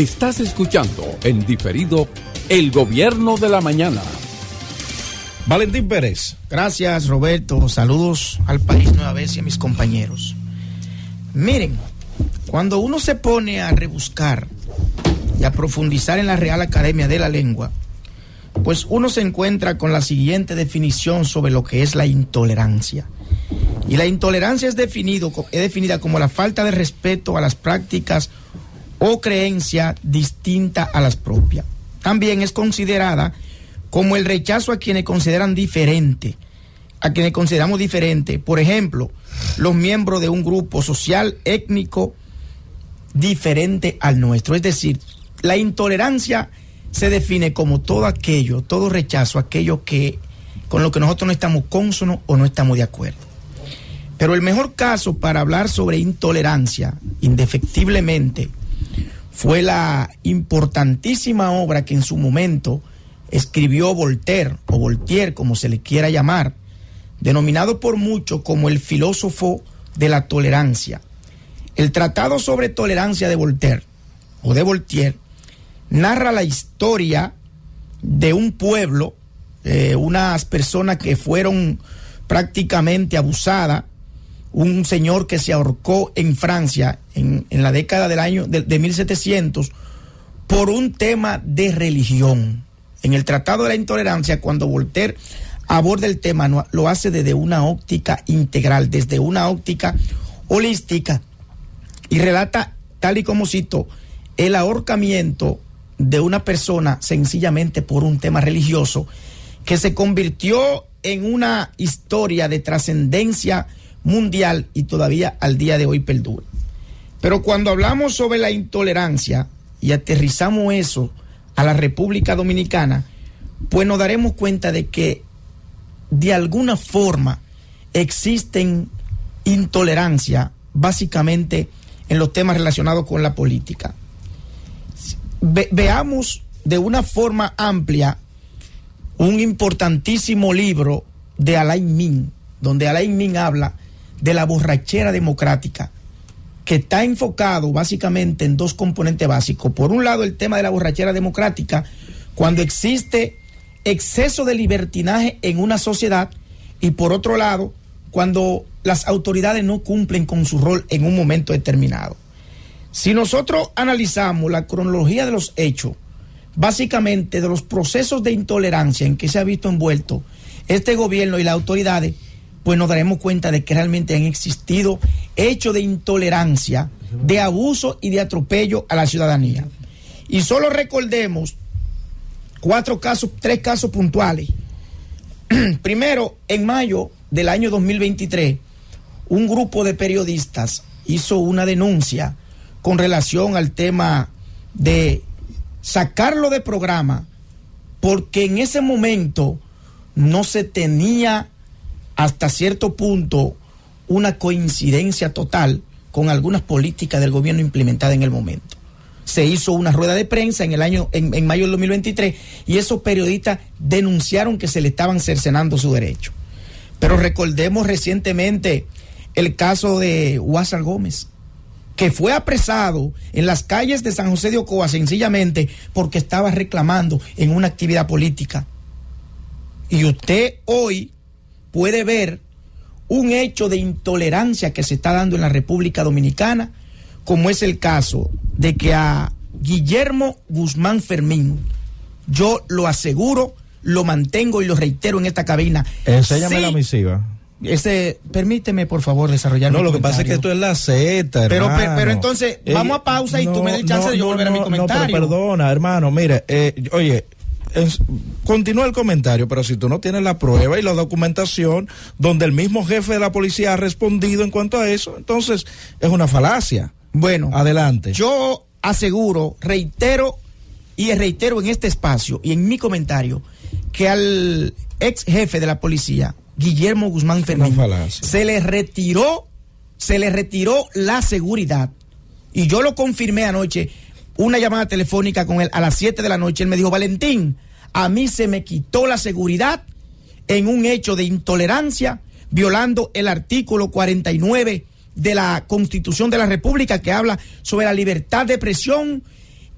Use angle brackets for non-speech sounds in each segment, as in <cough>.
Estás escuchando en diferido El Gobierno de la Mañana. Valentín Pérez. Gracias, Roberto. Saludos al país nueva vez y a mis compañeros. Miren, cuando uno se pone a rebuscar y a profundizar en la Real Academia de la Lengua, pues uno se encuentra con la siguiente definición sobre lo que es la intolerancia. Y la intolerancia es, definido, es definida como la falta de respeto a las prácticas o creencia distinta a las propias. También es considerada como el rechazo a quienes consideran diferente, a quienes consideramos diferente. Por ejemplo, los miembros de un grupo social étnico diferente al nuestro. Es decir, la intolerancia se define como todo aquello, todo rechazo, aquello que con lo que nosotros no estamos cónsonos o no estamos de acuerdo. Pero el mejor caso para hablar sobre intolerancia, indefectiblemente, fue la importantísima obra que en su momento escribió Voltaire, o Voltaire como se le quiera llamar, denominado por muchos como el filósofo de la tolerancia. El Tratado sobre Tolerancia de Voltaire, o de Voltaire, narra la historia de un pueblo, eh, unas personas que fueron prácticamente abusadas, un señor que se ahorcó en Francia en, la década del año de, de 1700 por un tema de religión. En el Tratado de la Intolerancia, cuando Voltaire aborda el tema, lo hace desde una óptica integral, desde una óptica holística, y relata, tal y como cito, el ahorcamiento de una persona sencillamente por un tema religioso que se convirtió en una historia de trascendencia mundial y todavía al día de hoy perdura. Pero cuando hablamos sobre la intolerancia y aterrizamos eso a la República Dominicana, pues nos daremos cuenta de que de alguna forma existen intolerancia básicamente en los temas relacionados con la política veamos de una forma amplia un importantísimo libro de Alain Min, donde Alain Min habla de la borrachera democrática, que está enfocado básicamente en dos componentes básicos. Por un lado, el tema de la borrachera democrática, cuando existe exceso de libertinaje en una sociedad, y por otro lado, cuando las autoridades no cumplen con su rol en un momento determinado. Si nosotros analizamos la cronología de los hechos, básicamente de los procesos de intolerancia en que se ha visto envuelto este gobierno y las autoridades, pues nos daremos cuenta de que realmente han existido hechos de intolerancia, de abuso y de atropello a la ciudadanía. Y solo recordemos cuatro casos, tres casos puntuales. <clears throat> Primero, en mayo del año 2023, un grupo de periodistas hizo una denuncia con relación al tema de sacarlo de programa, porque en ese momento no se tenía hasta cierto punto una coincidencia total con algunas políticas del gobierno implementadas en el momento. Se hizo una rueda de prensa en el año, en, mayo del 2023, y esos periodistas denunciaron que se le estaban cercenando su derecho. Pero recordemos recientemente el caso de Huásar Gómez, que fue apresado en las calles de San José de Ocoa sencillamente porque estaba reclamando en una actividad política. Y usted hoy puede ver un hecho de intolerancia que se está dando en la República Dominicana, como es el caso de que a Guillermo Guzmán Fermín, yo lo aseguro, lo mantengo y lo reitero en esta cabina. Enséñame la misiva. Ese, permíteme, por favor, desarrollar. No, lo que pasa es que esto es la Z, pero, pero, entonces, vamos a pausa y tú me des chance de yo volver a mi comentario. No, perdona, hermano, mire, eh, oye, continúa el comentario, pero si tú no tienes la prueba y la documentación donde el mismo jefe de la policía ha respondido en cuanto a eso, entonces es una falacia. Bueno, adelante. Yo aseguro, reitero y reitero en este espacio y en mi comentario que al ex jefe de la policía, Guillermo Guzmán Fernández, se le retiró, se le retiró la seguridad. Y yo lo confirmé anoche, una llamada telefónica con él a las 7 de la noche. Él me dijo, Valentín, a mí se me quitó la seguridad en un hecho de intolerancia, violando el artículo 49 de la Constitución de la República que habla sobre la libertad de expresión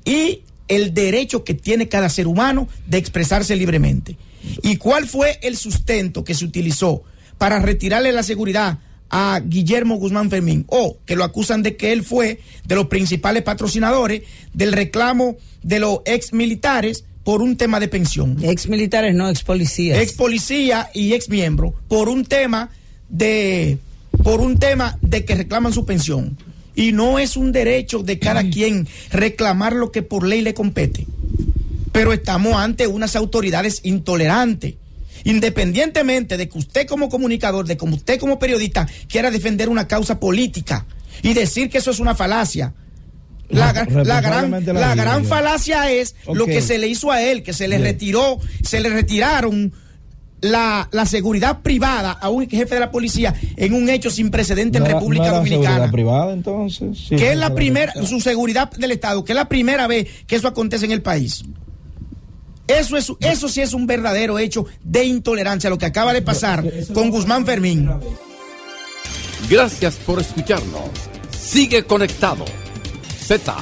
y el derecho que tiene cada ser humano de expresarse libremente. ¿Y cuál fue el sustento que se utilizó para retirarle la seguridad a Guillermo Guzmán Fermín? O que lo acusan de que él fue de los principales patrocinadores del reclamo de los ex militares por un tema de pensión. Ex militares, no, ex policías. Ex policía y ex miembro por un tema de por un tema de que reclaman su pensión. Y no es un derecho de cada quien reclamar lo que por ley le compete. Pero estamos ante unas autoridades intolerantes. Independientemente de que usted como comunicador, de que usted como periodista quiera defender una causa política y decir que eso es una falacia. La, gran, la gran falacia es lo que se le hizo a él, que se le retiró, se le retiraron la, seguridad privada a un jefe de la policía en un hecho sin precedente en República Dominicana. privada entonces? que es la primera, su seguridad del Estado, que es la primera vez que eso acontece en el país. Eso, es, eso sí es un verdadero hecho de intolerancia, lo que acaba de pasar con Guzmán Fermín. Gracias por escucharnos. Sigue conectado. Z